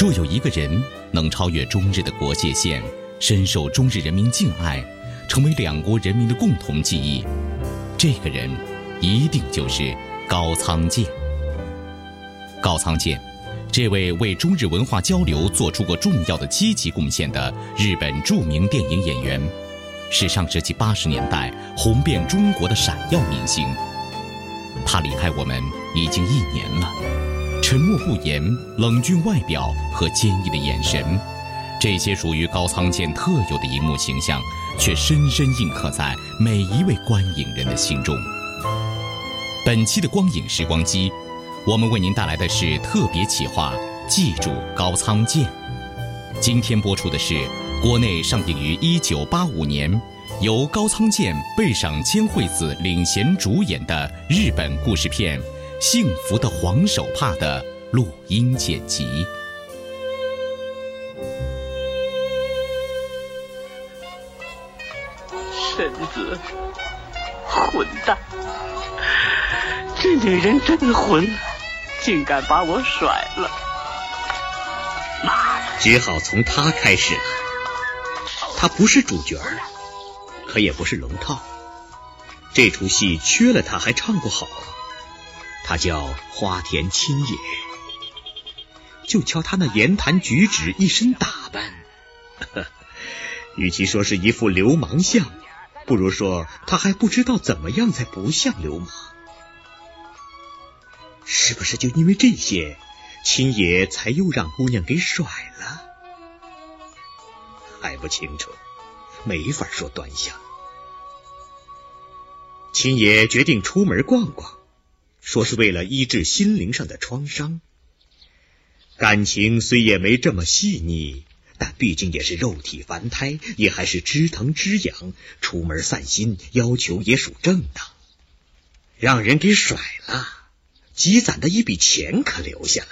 若有一个人能超越中日的国界线，深受中日人民敬爱，成为两国人民的共同记忆，这个人一定就是高仓健。高仓健。这位为中日文化交流做出过重要的积极贡献的日本著名电影演员，是上世纪八十年代红遍中国的闪耀明星。他离开我们已经一年了，沉默不言、冷峻外表和坚毅的眼神，这些属于高仓健特有的荧幕形象，却深深印刻在每一位观影人的心中。本期的光影时光机。我们为您带来的是特别企划《记住高仓健》。今天播出的是国内上映于一九八五年，由高仓健、倍赏千惠子领衔主演的日本故事片《幸福的黄手帕》的录音剪辑。婶子，混蛋！这女人真混！竟敢把我甩了！妈的，只好从她开始了。他不是主角可也不是龙套。这出戏缺了她还唱不好。他叫花田青野。就瞧他那言谈举止、一身打扮，与其说是一副流氓相，不如说他还不知道怎么样才不像流氓。是不是就因为这些，青野才又让姑娘给甩了？还不清楚，没法说端详。青野决定出门逛逛，说是为了医治心灵上的创伤。感情虽也没这么细腻，但毕竟也是肉体凡胎，也还是知疼知痒。出门散心，要求也属正当。让人给甩了。积攒的一笔钱可留下了，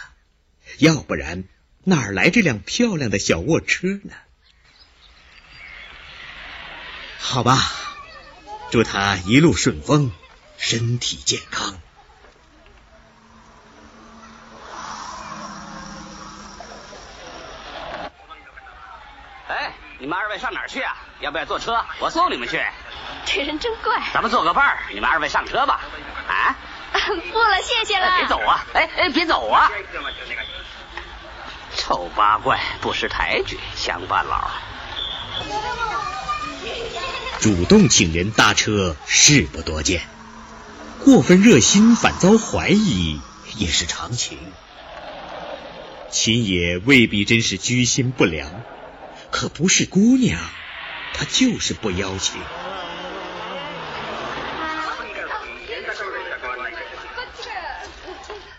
要不然哪来这辆漂亮的小卧车呢？好吧，祝他一路顺风，身体健康。哎，你们二位上哪儿去啊？要不要坐车？我送你们去。这人真怪。咱们做个伴儿，你们二位上车吧。啊？不了，谢谢了。别走啊！哎哎，别走啊！丑八怪，不识抬举，乡巴佬。主动请人搭车事不多见，过分热心反遭怀疑也是常情。秦野未必真是居心不良，可不是姑娘，她就是不邀请。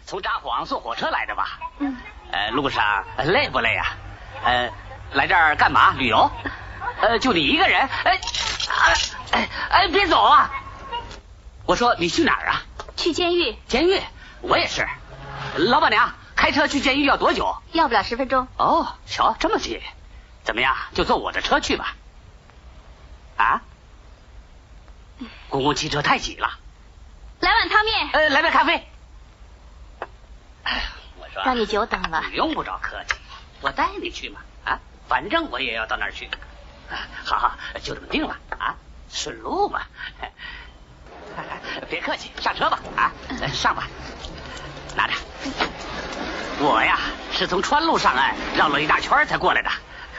从札幌坐火车来的吧？嗯。呃，路上累不累啊？呃，来这儿干嘛？旅游？呃，就你一个人？哎，哎哎，别走啊！我说你去哪儿啊？去监狱。监狱？我也是。老板娘，开车去监狱要多久？要不了十分钟。哦，瞧这么近，怎么样？就坐我的车去吧。啊？公共汽车太挤了。来碗汤面。呃，来杯咖啡。我说让你久等了，你用不着客气，我带你去嘛啊，反正我也要到那儿去。好好，就这么定了啊，顺路嘛。别客气，上车吧。啊，上吧，拿着。我呀，是从川路上岸绕了一大圈才过来的。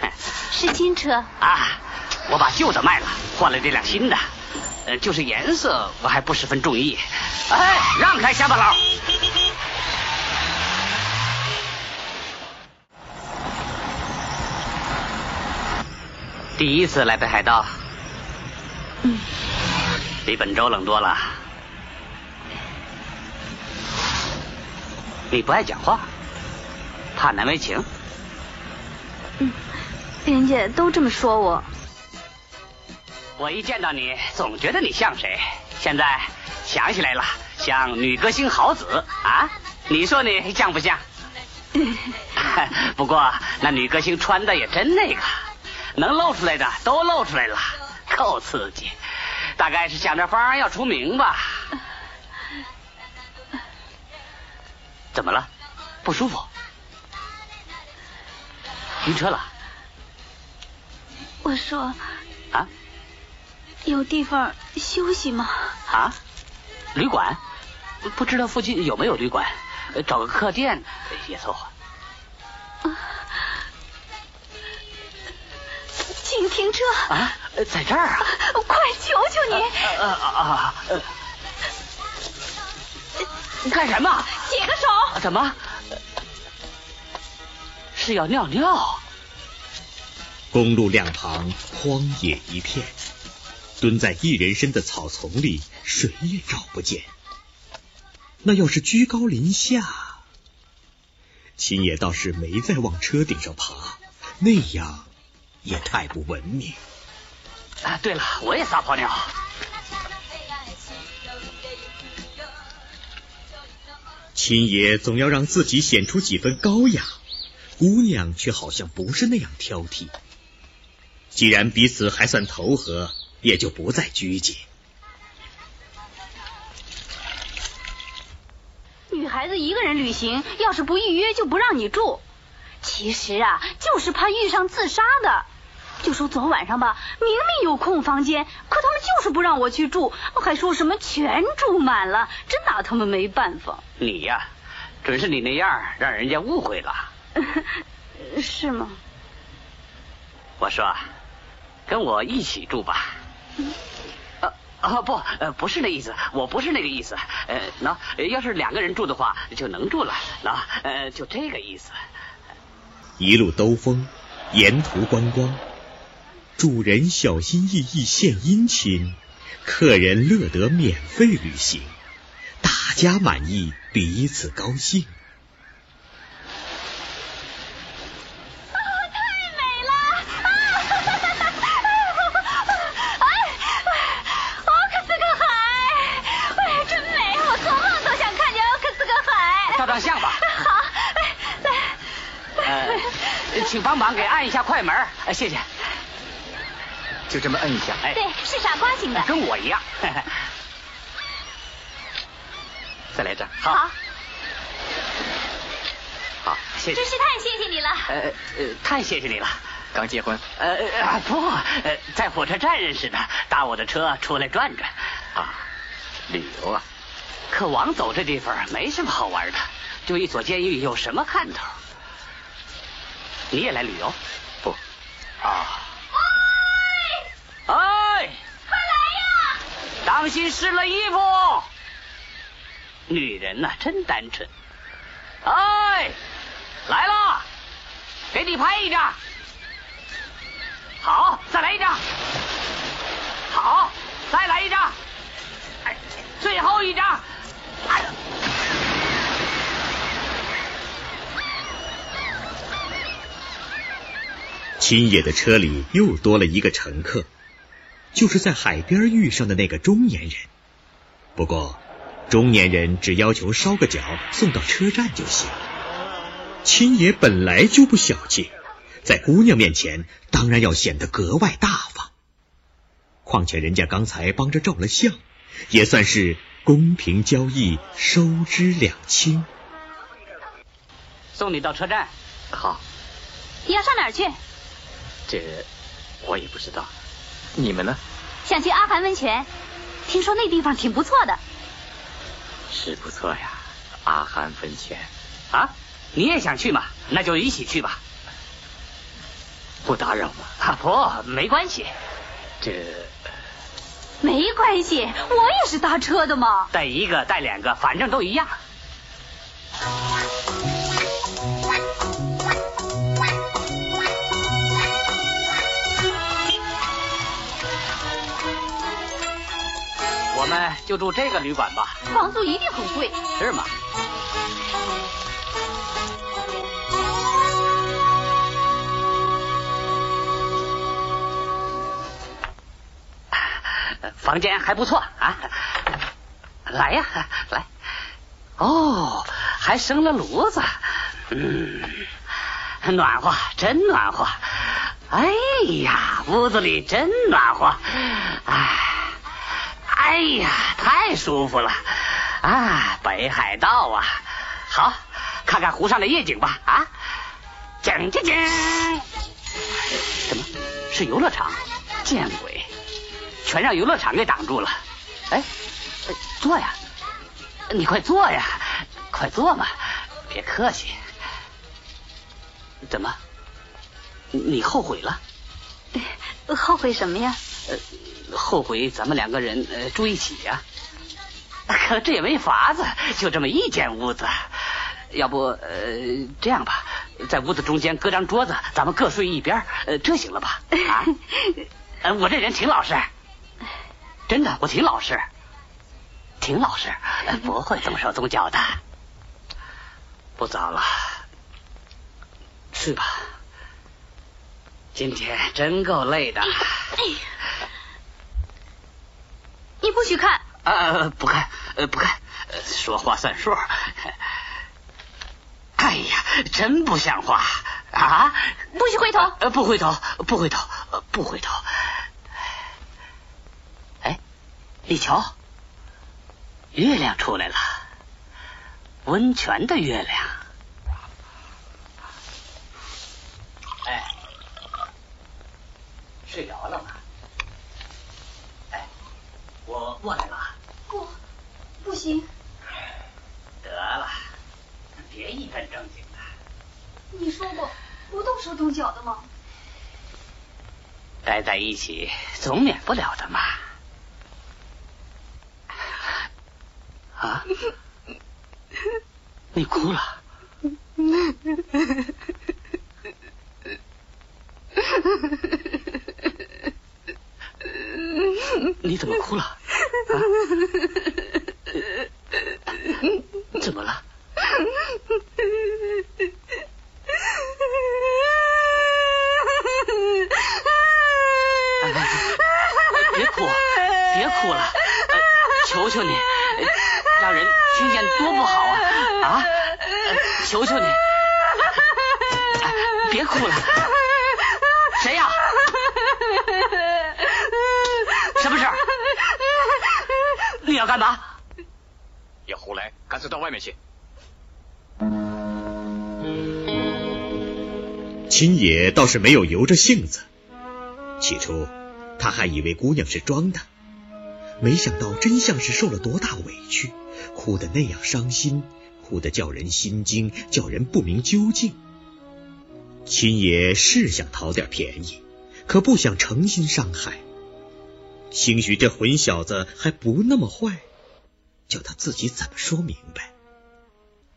是新车啊，我把旧的卖了，换了这辆新的。呃，就是颜色我还不十分中意。哎，让开，乡巴佬。第一次来北海道，嗯，比本州冷多了。你不爱讲话，怕难为情。嗯，人家都这么说我。我一见到你，总觉得你像谁？现在想起来了，像女歌星好子啊！你说你像不像？不过那女歌星穿的也真那个。能露出来的都露出来了，够刺激。大概是想着法要出名吧？怎么了？不舒服？晕车了？我说啊，有地方休息吗？啊，旅馆？不知道附近有没有旅馆？找个客店也凑合。请停车啊！在这儿啊！快，求求你！啊啊！你干什么？解个手！怎么？是要尿尿？公路两旁荒野一片，蹲在一人深的草丛里，谁也找不见。那要是居高临下，秦野倒是没再往车顶上爬，那样。也太不文明啊！对了，我也撒泡尿。秦野总要让自己显出几分高雅，姑娘却好像不是那样挑剔。既然彼此还算投合，也就不再拘谨。女孩子一个人旅行，要是不预约就不让你住。其实啊，就是怕遇上自杀的。就说昨晚上吧，明明有空房间，可他们就是不让我去住，还说什么全住满了，真拿他们没办法。你呀，准是你那样让人家误会了。是吗？我说，跟我一起住吧。啊啊不，不是那意思，我不是那个意思。呃，那要是两个人住的话，就能住了。那呃，就这个意思。一路兜风，沿途观光。主人小心翼翼献殷勤，客人乐得免费旅行，大家满意，彼此高兴。啊，太美了！啊，哎，奥克斯克海，哎，真美！我做梦都想看见奥克斯克海。照张相吧。好，来，呃，请帮忙给按一下快门，谢谢。就这么摁一下，哎，对，是傻瓜型的，跟我一样。再来一张，好，好，谢谢。真是太谢谢你了。呃呃，太谢谢你了。刚结婚？呃啊不，呃，在火车站认识的，搭我的车出来转转。啊，旅游啊？可王走这地方没什么好玩的，就一所监狱有什么看头？你也来旅游？不。啊。哎，快来呀！当心湿了衣服。女人呐，真单纯。哎，来了，给你拍一张。好，再来一张。好，再来一张。哎，最后一张。哎呀！秦野的车里又多了一个乘客。就是在海边遇上的那个中年人，不过中年人只要求烧个脚送到车站就行。亲爷本来就不小气，在姑娘面前当然要显得格外大方。况且人家刚才帮着照了相，也算是公平交易，收支两清。送你到车站，好。你要上哪儿去？这我也不知道。你们呢？想去阿寒温泉，听说那地方挺不错的。是不错呀，阿寒温泉啊！你也想去嘛？那就一起去吧。不打扰吗？啊，不，没关系。这没关系，我也是搭车的嘛。带一个带两个，反正都一样。就住这个旅馆吧。房租一定很贵。是吗？房间还不错啊，来呀，来，哦，还生了炉子，嗯，暖和，真暖和，哎呀，屋子里真暖和，哎，哎呀，太舒服了啊，北海道啊，好，看看湖上的夜景吧啊，景景景，怎么是游乐场？见鬼！全让游乐场给挡住了。哎，坐呀，你快坐呀，快坐嘛，别客气。怎么？你后悔了？后悔什么呀？呃，后悔咱们两个人呃住一起呀。可这也没法子，就这么一间屋子。要不呃这样吧，在屋子中间搁张桌子，咱们各睡一边，呃这行了吧？啊？我这人挺老实。真的，我挺老实，挺老实，不会动手动脚的。不早了，睡吧。今天真够累的。你不许看。啊，不看，呃不看，说话算数。哎呀，真不像话啊！不许回头。呃，不回头，不回头，不回头。哎你瞧，月亮出来了，温泉的月亮。哎，睡着了吗？哎，我过来吧。不，不行。得了，别一本正经的。你说过不动手动脚的吗？待在一起总免不了的嘛。啊！你哭了？你怎么哭了？啊？怎么了？别哭，别哭了，求求你。让人听见多不好啊！啊，求求你，别哭了。谁呀？什么事？你要干嘛？要胡来，干脆到外面去。秦野倒是没有由着性子。起初，他还以为姑娘是装的，没想到真相是受了多大委屈。哭得那样伤心，哭得叫人心惊，叫人不明究竟。秦野是想讨点便宜，可不想诚心伤害。兴许这混小子还不那么坏，叫他自己怎么说明白？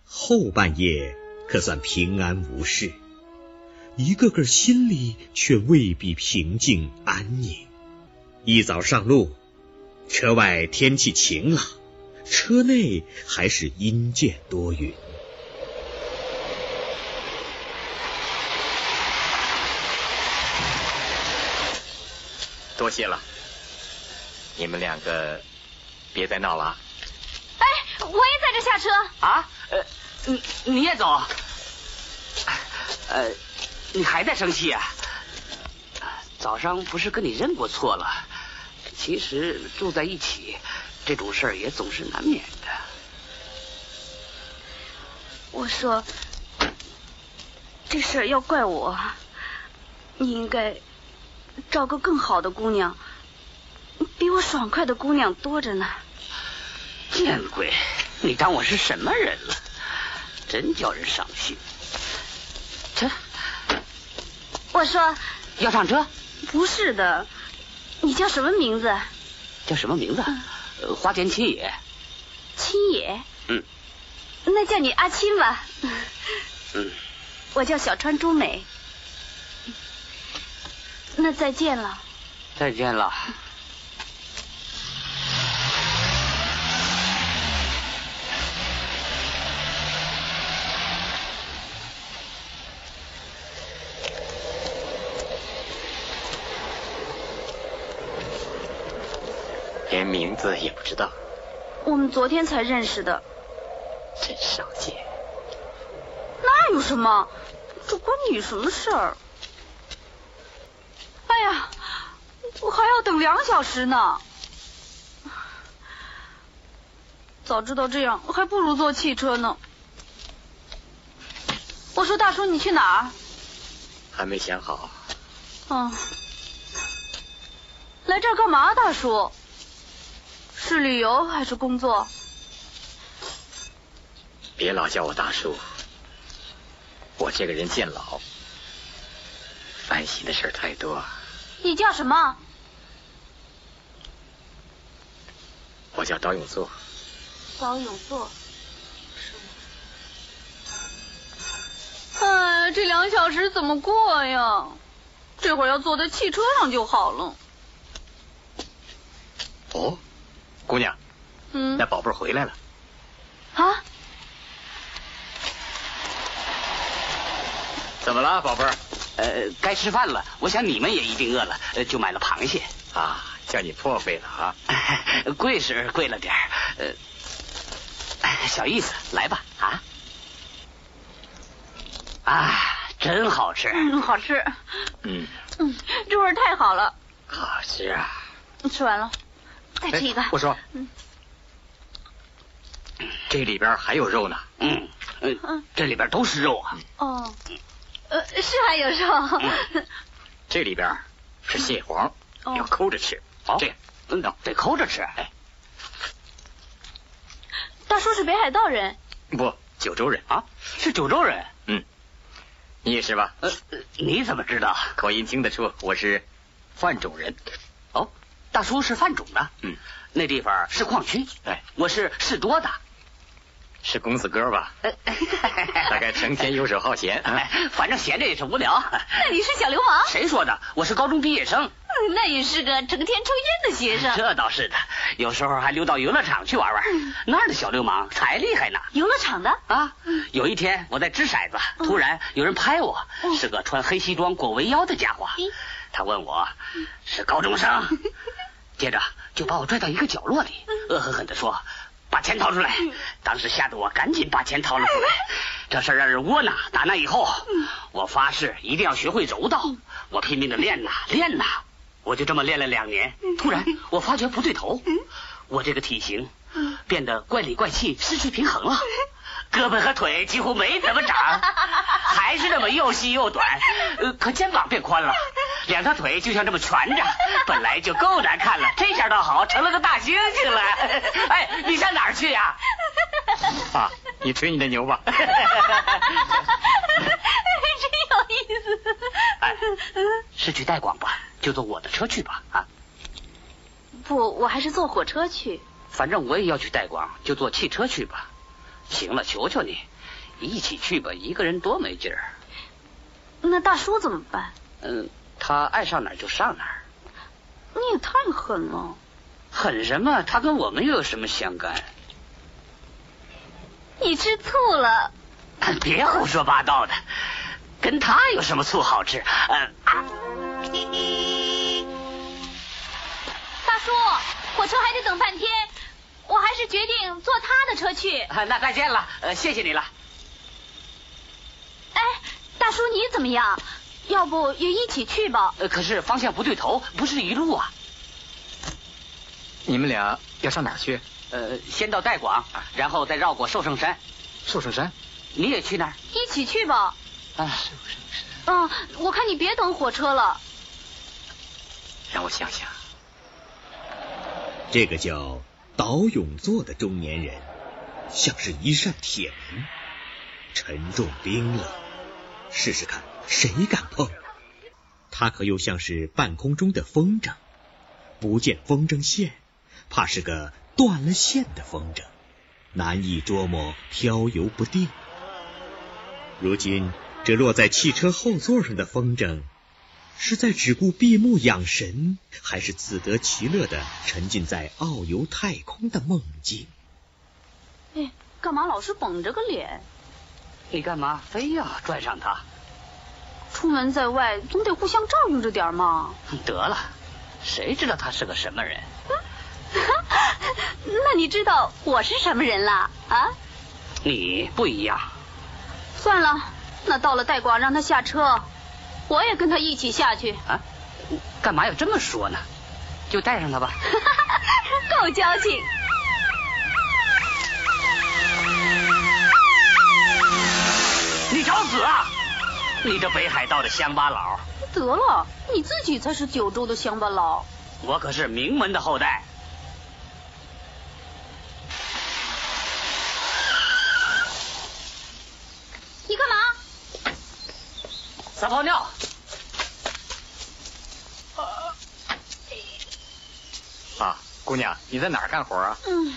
后半夜可算平安无事，一个个心里却未必平静安宁。一早上路，车外天气晴朗。车内还是阴见多云。多谢了，你们两个别再闹了。哎，我也在这下车。啊？呃，你你也走？呃，你还在生气啊？早上不是跟你认过错了？其实住在一起。这种事儿也总是难免的。我说，这事儿要怪我，你应该找个更好的姑娘，比我爽快的姑娘多着呢。见鬼！你当我是什么人了？真叫人伤心。这，我说要上车？不是的，你叫什么名字？叫什么名字？呃花田青野。青野。嗯。那叫你阿青吧。嗯。我叫小川朱美。那再见了。再见了。连也不知道，我们昨天才认识的。真少见。那有什么？这关你什么事儿？哎呀，我还要等两小时呢。早知道这样，我还不如坐汽车呢。我说大叔，你去哪儿？还没想好。嗯。来这儿干嘛，大叔？是旅游还是工作？别老叫我大叔，我这个人见老，烦心的事儿太多。你叫什么？我叫刀永作。刀永作。哎，这两小时怎么过呀？这会儿要坐在汽车上就好了。哦，姑娘，嗯，那宝贝儿回来了。啊？怎么了，宝贝儿？呃，该吃饭了。我想你们也一定饿了，呃就买了螃蟹。啊，叫你破费了啊！贵是贵了点儿，呃，小意思，来吧啊！啊，真好吃。嗯，好吃。嗯嗯，这味儿太好了。好吃啊！吃完了，再吃一个。我说，嗯，这里边还有肉呢。嗯嗯，这里边都是肉啊。哦，呃，是还有肉。嗯这里边是蟹黄，哦要抠着吃。哦这样，嗯，得抠着吃。哎，大叔是北海道人。不，九州人啊，是九州人。嗯，你也是吧？呃，你怎么知道？口音听得出我是范种人。哦，大叔是范种的。嗯，那地方是矿区。哎，我是士多的。是公子哥吧？大概成天游手好闲哎。反正闲着也是无聊。那你是小流氓？谁说的？我是高中毕业生。那也是个成天抽烟的学生。这倒是的，有时候还溜到游乐场去玩玩。那儿的小流氓才厉害呢。游乐场的啊！有一天我在掷骰子，突然有人拍我，是个穿黑西装裹围腰的家伙。他问我是高中生，接着就把我拽到一个角落里，恶狠狠地说。把钱掏出来！当时吓得我赶紧把钱掏了出来。这事让人窝囊。打那以后，我发誓一定要学会柔道。我拼命的练呐练呐，我就这么练了两年。突然，我发觉不对头，我这个体型变得怪里怪气，失去平衡了。胳膊和腿几乎没怎么长，还是那么又细又短，呃，可肩膀变宽了，两条腿就像这么蜷着，本来就够难看了，这下倒好，成了个大猩猩了。哎，你上哪儿去呀、啊？你吹你的牛吧。真有意思。哎，是去代广吧？就坐我的车去吧。啊，不，我还是坐火车去。反正我也要去代广，就坐汽车去吧。行了，求求你，一起去吧，一个人多没劲儿。那大叔怎么办？嗯，他爱上哪儿就上哪儿。你也太狠了。狠什么？他跟我们又有什么相干？你吃醋了？别胡说八道的，跟他有什么醋好吃？嗯、啊。大叔，火车还得等半天，我还是决定坐他的车去。啊、那再见了，呃，谢谢你了。哎，大叔你怎么样？要不也一起去吧？呃，可是方向不对头，不是一路啊。你们俩要上哪儿去？呃，先到代广，然后再绕过寿圣山。寿圣山？你也去那儿？一起去吧。啊，寿圣山。嗯，我看你别等火车了。让我想想。这个叫倒永作的中年人，像是一扇铁门，沉重冰冷。试试看，谁敢碰？他可又像是半空中的风筝，不见风筝线，怕是个断了线的风筝，难以捉摸，飘游不定。如今这落在汽车后座上的风筝，是在只顾闭目养神，还是自得其乐的沉浸在遨游太空的梦境？哎，干嘛老是绷着个脸？你干嘛非要拽上他？出门在外，总得互相照应着点嘛。得了，谁知道他是个什么人？那你知道我是什么人了啊？你不一样。算了，那到了代广让他下车，我也跟他一起下去。啊？干嘛要这么说呢？就带上他吧。够交情。你找死啊！你这北海道的乡巴佬！得了，你自己才是九州的乡巴佬。我可是名门的后代。你干嘛？撒泡尿。姑娘，你在哪儿干活啊？嗯，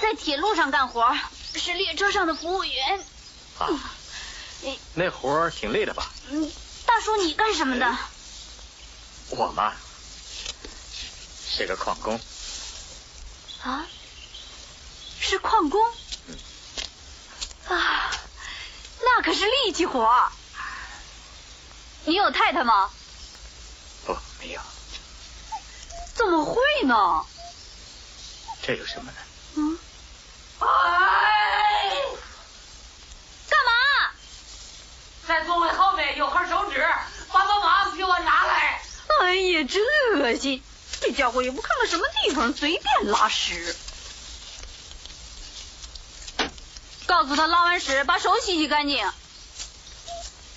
在铁路上干活，是列车上的服务员。啊。那活儿挺累的吧？嗯，大叔，你干什么的？我嘛，是个矿工。啊？是矿工？嗯。啊，那可是力气活。你有太太吗？不，没有。怎么会呢？这有什么呢？嗯。哎！干嘛？在座位后面有盒手纸，帮帮忙，给我拿来。哎呀，真恶心！这家伙也不看看什么地方，随便拉屎。告诉他拉完屎把手洗洗干净。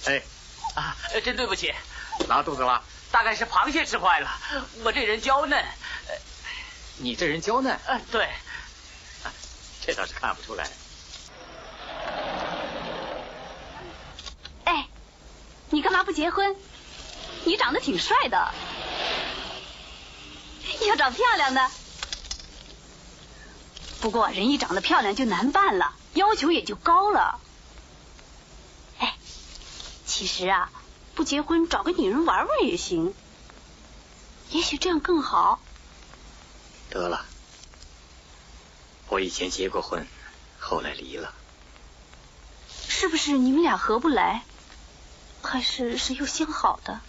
哎，啊，真对不起，拉肚子了？大概是螃蟹吃坏了。我这人娇嫩。你这人娇嫩？嗯，对。这倒是看不出来。哎，你干嘛不结婚？你长得挺帅的，要找漂亮的。不过人一长得漂亮就难办了，要求也就高了。哎，其实啊，不结婚找个女人玩玩也行，也许这样更好。得了，我以前结过婚，后来离了。是不是你们俩合不来？还是谁又先好的？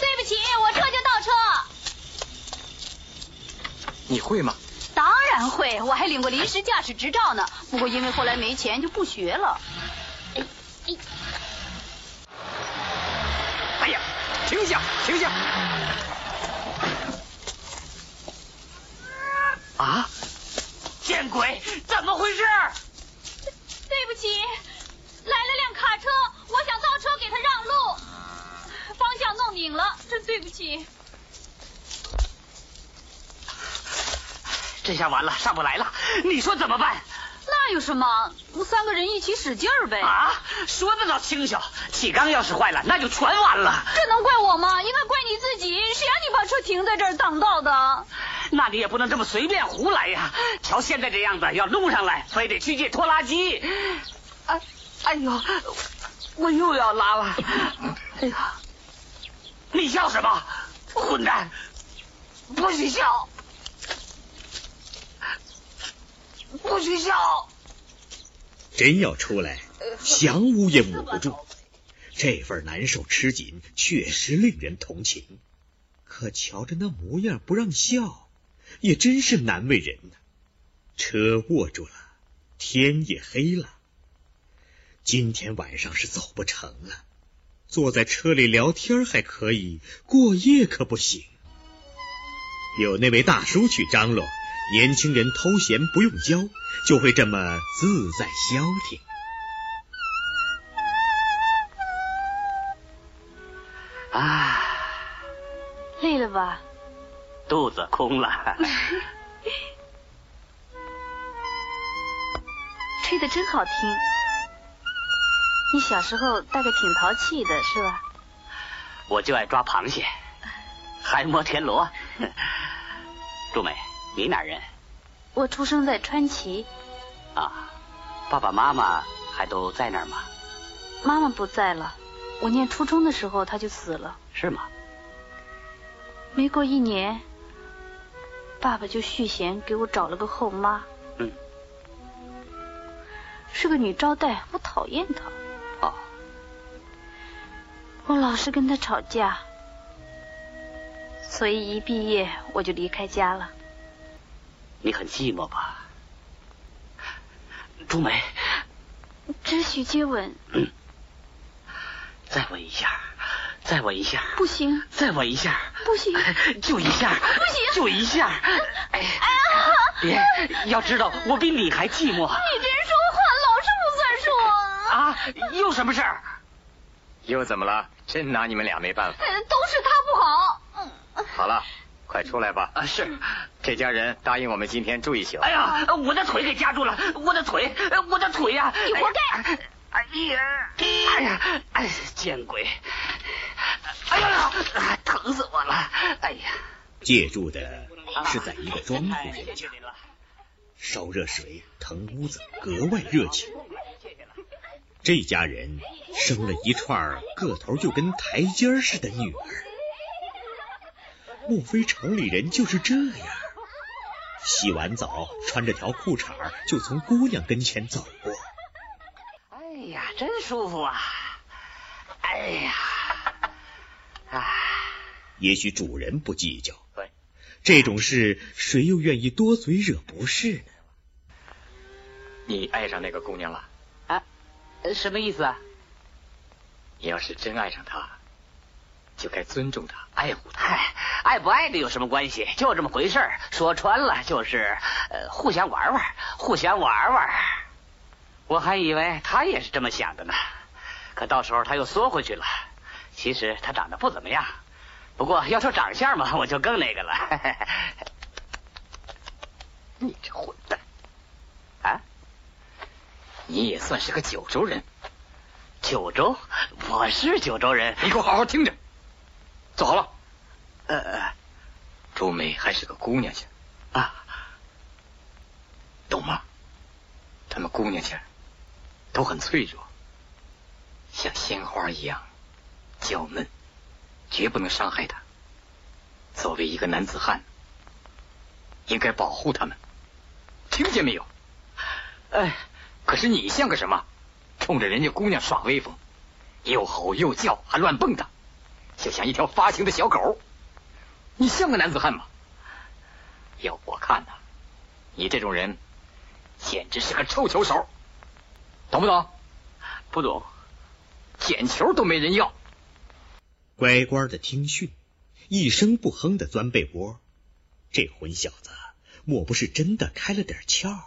对不起，我这就倒车。你会吗？当然会，我还领过临时驾驶执照呢。不过因为后来没钱，就不学了。哎哎。哎呀，停下，停下！啊！见鬼！怎么回事？对不起，来了辆卡车，我想倒车给他让路，方向弄拧了，真对不起。这下完了，上不来了。你说怎么办？那有什么？三个人一起使劲儿呗。啊，说的倒轻巧。气缸要是坏了，那就全完了。这能怪我吗？应该怪你自己。谁让你把车停在这儿挡道的？那你也不能这么随便胡来呀！瞧现在这样子，要弄上来，非得去借拖拉机。哎，哎呦，我又要拉了。哎呀，你笑什么？混蛋！不许笑！不许笑！真要出来，想捂也捂不住。这份难受吃紧，确实令人同情。可瞧着那模样，不让笑，也真是难为人呐。车握住了，天也黑了。今天晚上是走不成了。坐在车里聊天还可以，过夜可不行。有那位大叔去张罗。年轻人偷闲不用教，就会这么自在消停。啊，累了吧？肚子空了。吹的真好听。你小时候大概挺淘气的是吧？我就爱抓螃蟹，还摸田螺。祝美。你哪人？我出生在川崎。啊，爸爸妈妈还都在那儿吗？妈妈不在了，我念初中的时候她就死了。是吗？没过一年，爸爸就续弦给我找了个后妈。嗯。是个女招待，我讨厌她。哦。我老是跟她吵架，所以一毕业我就离开家了。你很寂寞吧？朱梅。只许接吻。嗯。再吻一下，再吻一下。不行。再吻一下。不行。就一下。不行。就一下。哎呀！别，要知道我比你还寂寞。你这人说话老是不算数。啊？又什么事儿？又怎么了？真拿你们俩没办法。都是他不好。好了，快出来吧。啊，是。这家人答应我们今天住一宿。哎呀，我的腿给夹住了！我的腿，我的腿呀！你活该！哎呀，哎呀，哎，见鬼！哎呀呀，疼死我了！哎呀，借住的是在一个庄户人家，烧热水、腾屋子，格外热情。这家人生了一串个头就跟台阶似的女儿，莫非城里人就是这样？洗完澡，穿着条裤衩就从姑娘跟前走过。哎呀，真舒服啊！哎呀，啊！也许主人不计较，对，这种事谁又愿意多嘴惹不是呢？你爱上那个姑娘了？啊？什么意思啊？你要是真爱上她，就该尊重他，爱护她。嗨，爱不爱的有什么关系？就这么回事儿。说穿了就是呃，互相玩玩，互相玩玩。我还以为他也是这么想的呢，可到时候他又缩回去了。其实他长得不怎么样，不过要说长相嘛，我就更那个了。你这混蛋！啊？你也算是个九州人。九州？我是九州人。你给我好好听着。坐好了。呃，朱梅还是个姑娘家啊，懂吗？他们姑娘家都很脆弱，像鲜花一样娇嫩，绝不能伤害她。作为一个男子汉，应该保护他们，听见没有？哎，可是你像个什么？冲着人家姑娘耍威风，又吼又叫，还乱蹦跶，就像一条发情的小狗。你像个男子汉吗？要我看呐，你这种人简直是个臭球手，懂不懂？不懂，捡球都没人要。乖乖的听训，一声不哼的钻被窝。这混小子莫不是真的开了点窍？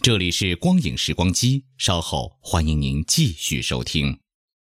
这里是光影时光机，稍后欢迎您继续收听。